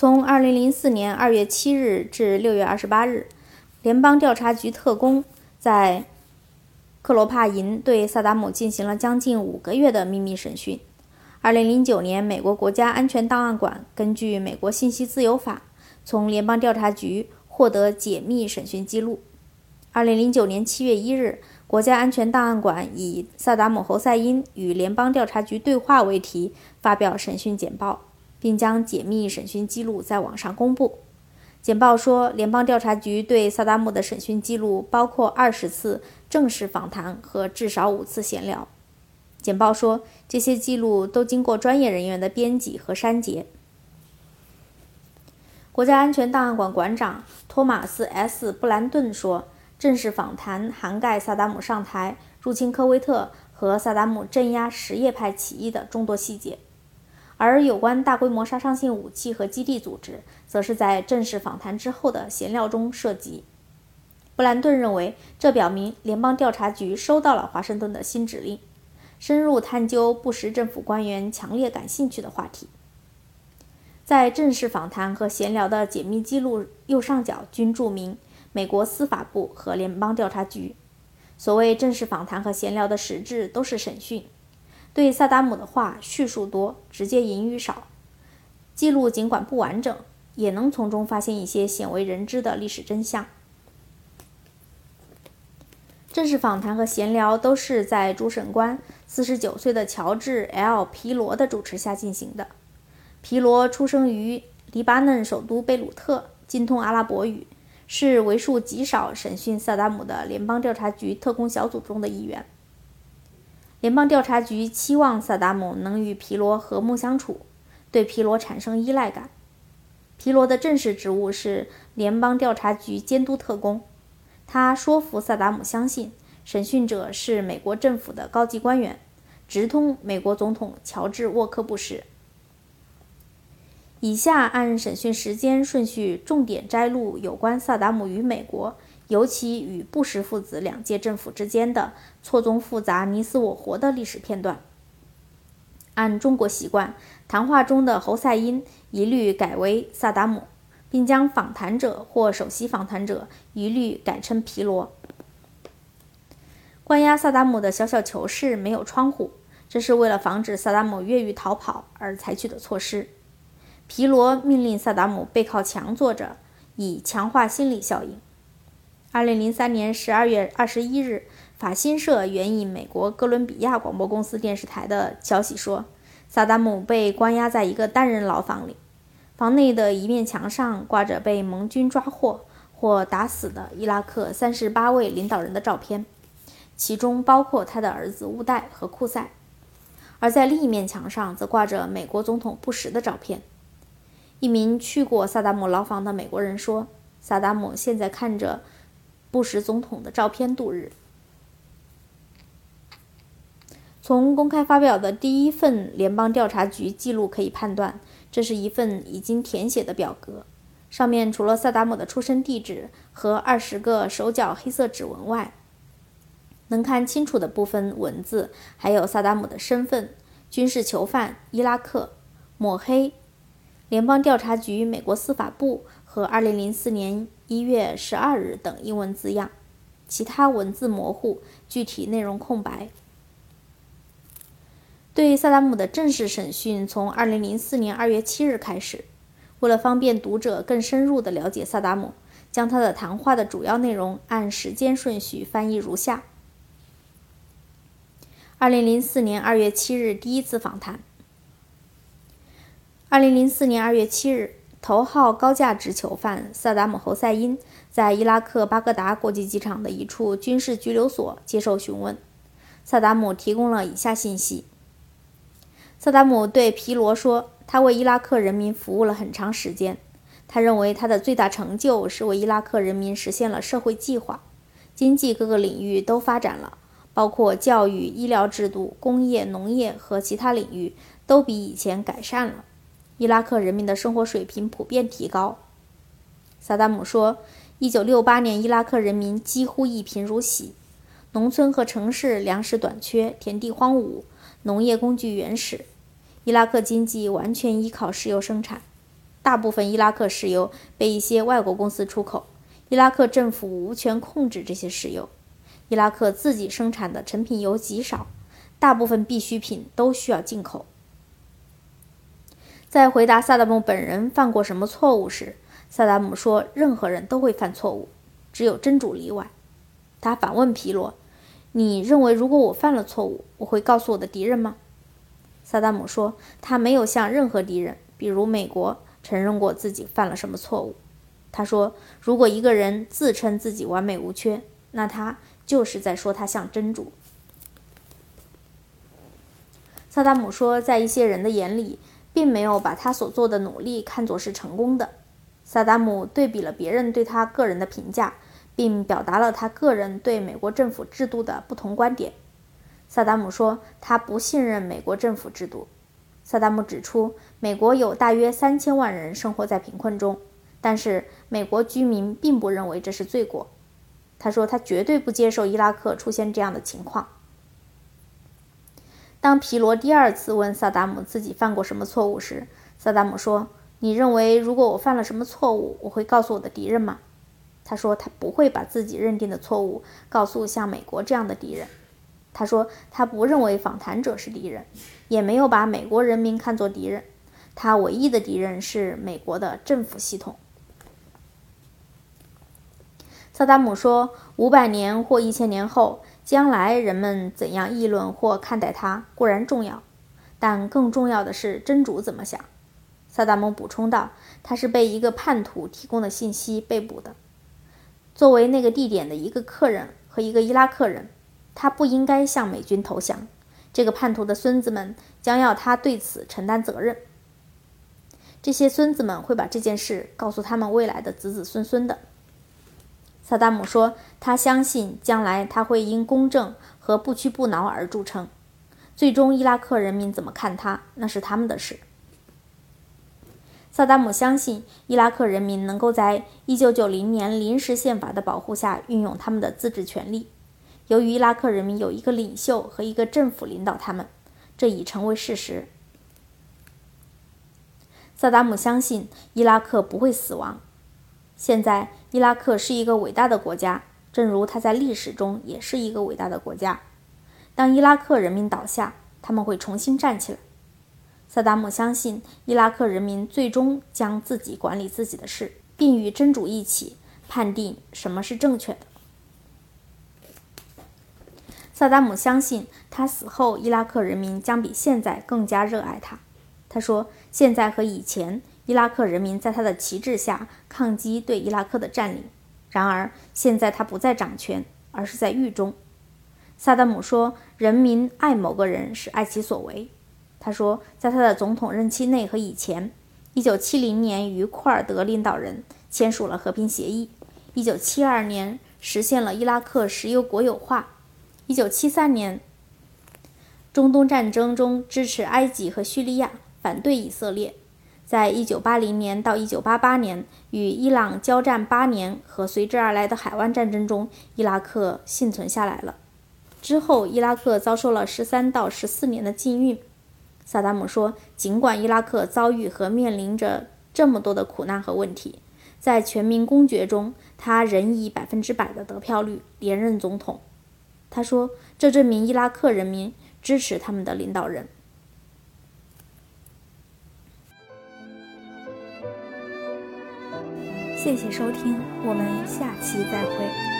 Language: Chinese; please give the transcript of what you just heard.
从2004年2月7日至6月28日，联邦调查局特工在克罗帕营对萨达姆进行了将近五个月的秘密审讯。2009年，美国国家安全档案馆根据美国信息自由法，从联邦调查局获得解密审讯记录。2009年7月1日，国家安全档案馆以“萨达姆·侯赛因与联邦调查局对话”为题发表审讯简报。并将解密审讯记录在网上公布。简报说，联邦调查局对萨达姆的审讯记录包括二十次正式访谈和至少五次闲聊。简报说，这些记录都经过专业人员的编辑和删节。国家安全档案馆馆长托马斯 ·S· 布兰顿说，正式访谈涵盖萨达姆上台、入侵科威特和萨达姆镇压什叶派起义的众多细节。而有关大规模杀伤性武器和基地组织，则是在正式访谈之后的闲聊中涉及。布兰顿认为，这表明联邦调查局收到了华盛顿的新指令，深入探究布什政府官员强烈感兴趣的话题。在正式访谈和闲聊的解密记录右上角均注明美国司法部和联邦调查局。所谓正式访谈和闲聊的实质都是审讯。对萨达姆的话叙述多，直接引语少。记录尽管不完整，也能从中发现一些鲜为人知的历史真相。正式访谈和闲聊都是在主审官四十九岁的乔治 ·L· 皮罗的主持下进行的。皮罗出生于黎巴嫩首都贝鲁特，精通阿拉伯语，是为数极少审讯萨达姆的联邦调查局特工小组中的一员。联邦调查局期望萨达姆能与皮罗和睦相处，对皮罗产生依赖感。皮罗的正式职务是联邦调查局监督特工。他说服萨达姆相信审讯者是美国政府的高级官员，直通美国总统乔治·沃克布什。以下按审讯时间顺序重点摘录有关萨达姆与美国。尤其与布什父子两届政府之间的错综复杂、你死我活的历史片段。按中国习惯，谈话中的侯赛因一律改为萨达姆，并将访谈者或首席访谈者一律改称皮罗。关押萨达姆的小小囚室没有窗户，这是为了防止萨达姆越狱逃跑而采取的措施。皮罗命令萨达姆背靠墙坐着，以强化心理效应。二零零三年十二月二十一日，法新社援引美国哥伦比亚广播公司电视台的消息说，萨达姆被关押在一个单人牢房里，房内的一面墙上挂着被盟军抓获或打死的伊拉克三十八位领导人的照片，其中包括他的儿子乌代和库塞；而在另一面墙上则挂着美国总统布什的照片。一名去过萨达姆牢房的美国人说：“萨达姆现在看着。”布什总统的照片度日。从公开发表的第一份联邦调查局记录可以判断，这是一份已经填写的表格。上面除了萨达姆的出生地址和二十个手脚黑色指纹外，能看清楚的部分文字还有萨达姆的身份、军事囚犯、伊拉克、抹黑、联邦调查局、美国司法部和二零零四年。一月十二日等英文字样，其他文字模糊，具体内容空白。对萨达姆的正式审讯从二零零四年二月七日开始。为了方便读者更深入地了解萨达姆，将他的谈话的主要内容按时间顺序翻译如下：二零零四年二月七日第一次访谈。二零零四年二月七日。头号高价值囚犯萨达姆·侯赛因在伊拉克巴格达国际机场的一处军事拘留所接受询问。萨达姆提供了以下信息：萨达姆对皮罗说，他为伊拉克人民服务了很长时间。他认为他的最大成就是为伊拉克人民实现了社会计划，经济各个领域都发展了，包括教育、医疗制度、工业、农业和其他领域都比以前改善了。伊拉克人民的生活水平普遍提高，萨达姆说：“1968 年，伊拉克人民几乎一贫如洗，农村和城市粮食短缺，田地荒芜，农业工具原始，伊拉克经济完全依靠石油生产。大部分伊拉克石油被一些外国公司出口，伊拉克政府无权控制这些石油。伊拉克自己生产的成品油极少，大部分必需品都需要进口。在回答萨达姆本人犯过什么错误时，萨达姆说：“任何人都会犯错误，只有真主例外。”他反问皮罗：“你认为如果我犯了错误，我会告诉我的敌人吗？”萨达姆说：“他没有向任何敌人，比如美国，承认过自己犯了什么错误。”他说：“如果一个人自称自己完美无缺，那他……”就是在说他像真主。萨达姆说，在一些人的眼里，并没有把他所做的努力看作是成功的。萨达姆对比了别人对他个人的评价，并表达了他个人对美国政府制度的不同观点。萨达姆说，他不信任美国政府制度。萨达姆指出，美国有大约三千万人生活在贫困中，但是美国居民并不认为这是罪过。他说：“他绝对不接受伊拉克出现这样的情况。”当皮罗第二次问萨达姆自己犯过什么错误时，萨达姆说：“你认为如果我犯了什么错误，我会告诉我的敌人吗？”他说：“他不会把自己认定的错误告诉像美国这样的敌人。”他说：“他不认为访谈者是敌人，也没有把美国人民看作敌人。他唯一的敌人是美国的政府系统。”萨达姆说：“五百年或一千年后，将来人们怎样议论或看待他固然重要，但更重要的是真主怎么想。”萨达姆补充道：“他是被一个叛徒提供的信息被捕的。作为那个地点的一个客人和一个伊拉克人，他不应该向美军投降。这个叛徒的孙子们将要他对此承担责任。这些孙子们会把这件事告诉他们未来的子子孙孙的。”萨达姆说：“他相信将来他会因公正和不屈不挠而著称。最终，伊拉克人民怎么看他，那是他们的事。”萨达姆相信伊拉克人民能够在1990年临时宪法的保护下运用他们的自治权利。由于伊拉克人民有一个领袖和一个政府领导他们，这已成为事实。萨达姆相信伊拉克不会死亡。现在，伊拉克是一个伟大的国家，正如它在历史中也是一个伟大的国家。当伊拉克人民倒下，他们会重新站起来。萨达姆相信，伊拉克人民最终将自己管理自己的事，并与真主一起判定什么是正确的。萨达姆相信，他死后，伊拉克人民将比现在更加热爱他。他说：“现在和以前。”伊拉克人民在他的旗帜下抗击对伊拉克的占领。然而，现在他不再掌权，而是在狱中。萨达姆说：“人民爱某个人是爱其所为。”他说，在他的总统任期内和以前，1970年与库尔德领导人签署了和平协议；1972年实现了伊拉克石油国有化；1973年中东战争中支持埃及和叙利亚，反对以色列。在一九八零年到一九八八年与伊朗交战八年和随之而来的海湾战争中，伊拉克幸存下来了。之后，伊拉克遭受了十三到十四年的禁运。萨达姆说：“尽管伊拉克遭遇和面临着这么多的苦难和问题，在全民公决中，他仍以百分之百的得票率连任总统。”他说：“这证明伊拉克人民支持他们的领导人。”谢谢收听，我们下期再会。